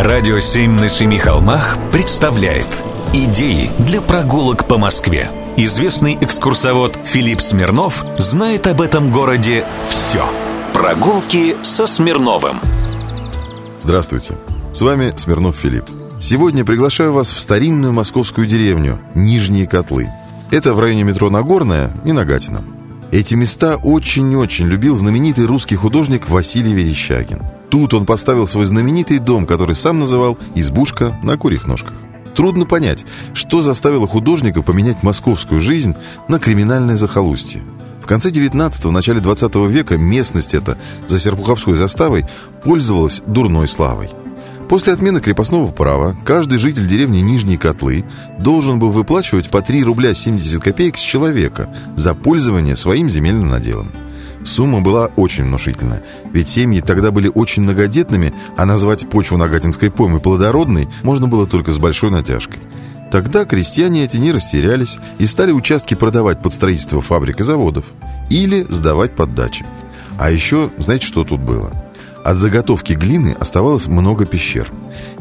Радио «Семь на семи холмах» представляет Идеи для прогулок по Москве Известный экскурсовод Филипп Смирнов знает об этом городе все Прогулки со Смирновым. Здравствуйте, с вами Смирнов Филипп. Сегодня приглашаю вас в старинную московскую деревню Нижние Котлы. Это в районе метро Нагорная и Нагатино. Эти места очень-очень любил знаменитый русский художник Василий Верещагин. Тут он поставил свой знаменитый дом, который сам называл «Избушка на курьих ножках». Трудно понять, что заставило художника поменять московскую жизнь на криминальное захолустье. В конце 19-го, начале 20 века местность эта за Серпуховской заставой пользовалась дурной славой. После отмены крепостного права каждый житель деревни Нижние Котлы должен был выплачивать по 3 рубля 70 копеек с человека за пользование своим земельным наделом. Сумма была очень внушительная, ведь семьи тогда были очень многодетными, а назвать почву Нагатинской поймы плодородной можно было только с большой натяжкой. Тогда крестьяне эти не растерялись и стали участки продавать под строительство фабрик и заводов или сдавать под дачи. А еще, знаете, что тут было? От заготовки глины оставалось много пещер.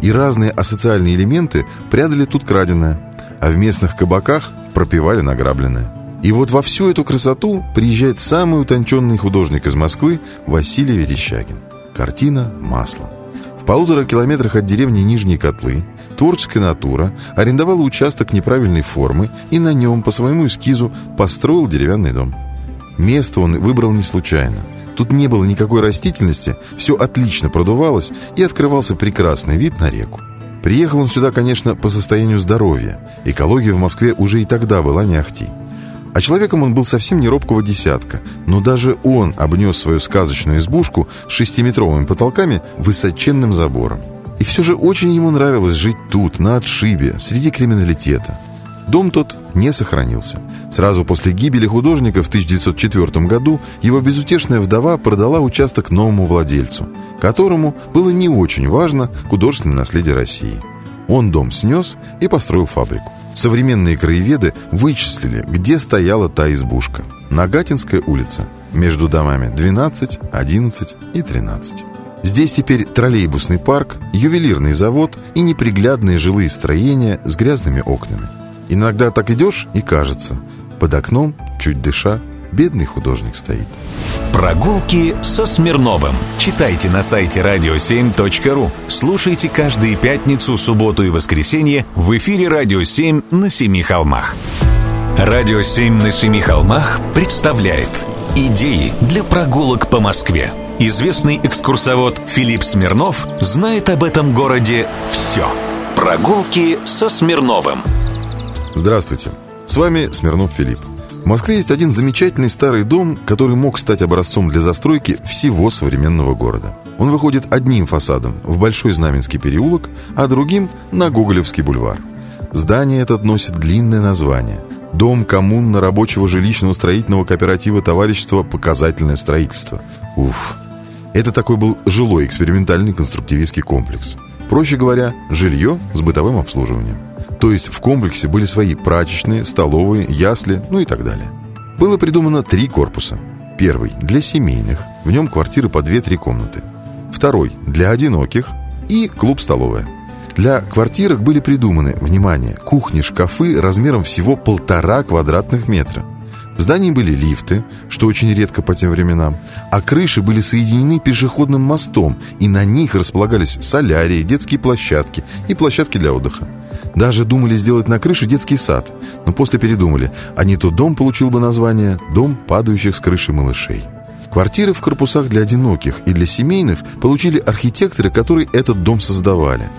И разные асоциальные элементы прятали тут краденое, а в местных кабаках пропивали награбленное. И вот во всю эту красоту приезжает самый утонченный художник из Москвы Василий Верещагин. Картина «Масло». В полутора километрах от деревни Нижние Котлы творческая натура арендовала участок неправильной формы и на нем по своему эскизу построил деревянный дом. Место он выбрал не случайно – Тут не было никакой растительности, все отлично продувалось и открывался прекрасный вид на реку. Приехал он сюда, конечно, по состоянию здоровья. Экология в Москве уже и тогда была не ахти. А человеком он был совсем не робкого десятка, но даже он обнес свою сказочную избушку с шестиметровыми потолками высоченным забором. И все же очень ему нравилось жить тут, на отшибе, среди криминалитета. Дом тот не сохранился. Сразу после гибели художника в 1904 году его безутешная вдова продала участок новому владельцу, которому было не очень важно художественное наследие России. Он дом снес и построил фабрику. Современные краеведы вычислили, где стояла та избушка. Нагатинская улица. Между домами 12, 11 и 13. Здесь теперь троллейбусный парк, ювелирный завод и неприглядные жилые строения с грязными окнами. Иногда так идешь и кажется, под окном, чуть дыша, бедный художник стоит. Прогулки со Смирновым. Читайте на сайте radio7.ru. Слушайте каждые пятницу, субботу и воскресенье в эфире «Радио 7» на Семи холмах. «Радио 7» на Семи холмах представляет Идеи для прогулок по Москве. Известный экскурсовод Филипп Смирнов знает об этом городе все. Прогулки со Смирновым. Здравствуйте, с вами Смирнов Филипп. В Москве есть один замечательный старый дом, который мог стать образцом для застройки всего современного города. Он выходит одним фасадом в Большой Знаменский переулок, а другим на Гоголевский бульвар. Здание этот носит длинное название – Дом коммунно-рабочего жилищного строительного кооператива товарищества «Показательное строительство». Уф, это такой был жилой экспериментальный конструктивистский комплекс. Проще говоря, жилье с бытовым обслуживанием. То есть в комплексе были свои прачечные, столовые, ясли, ну и так далее. Было придумано три корпуса. Первый – для семейных, в нем квартиры по 2-3 комнаты. Второй – для одиноких и клуб-столовая. Для квартирок были придуманы, внимание, кухни-шкафы размером всего полтора квадратных метра. В здании были лифты, что очень редко по тем временам, а крыши были соединены пешеходным мостом, и на них располагались солярии, детские площадки и площадки для отдыха. Даже думали сделать на крыше детский сад, но после передумали, а не то дом получил бы название «Дом падающих с крыши малышей». Квартиры в корпусах для одиноких и для семейных получили архитекторы, которые этот дом создавали.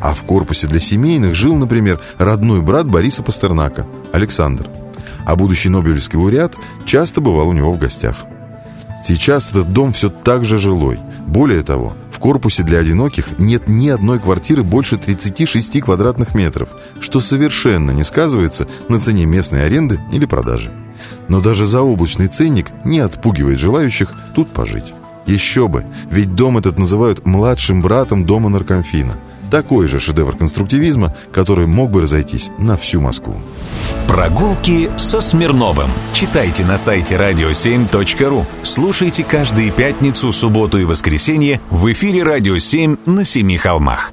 А в корпусе для семейных жил, например, родной брат Бориса Пастернака, Александр. А будущий Нобелевский лауреат часто бывал у него в гостях. Сейчас этот дом все так же жилой. Более того, в корпусе для одиноких нет ни одной квартиры больше 36 квадратных метров, что совершенно не сказывается на цене местной аренды или продажи. Но даже заоблачный ценник не отпугивает желающих тут пожить. Еще бы, ведь дом этот называют младшим братом дома наркомфина. Такой же шедевр конструктивизма, который мог бы разойтись на всю Москву. Прогулки со Смирновым. Читайте на сайте radio7.ru. Слушайте каждые пятницу, субботу и воскресенье в эфире «Радио 7» на Семи холмах.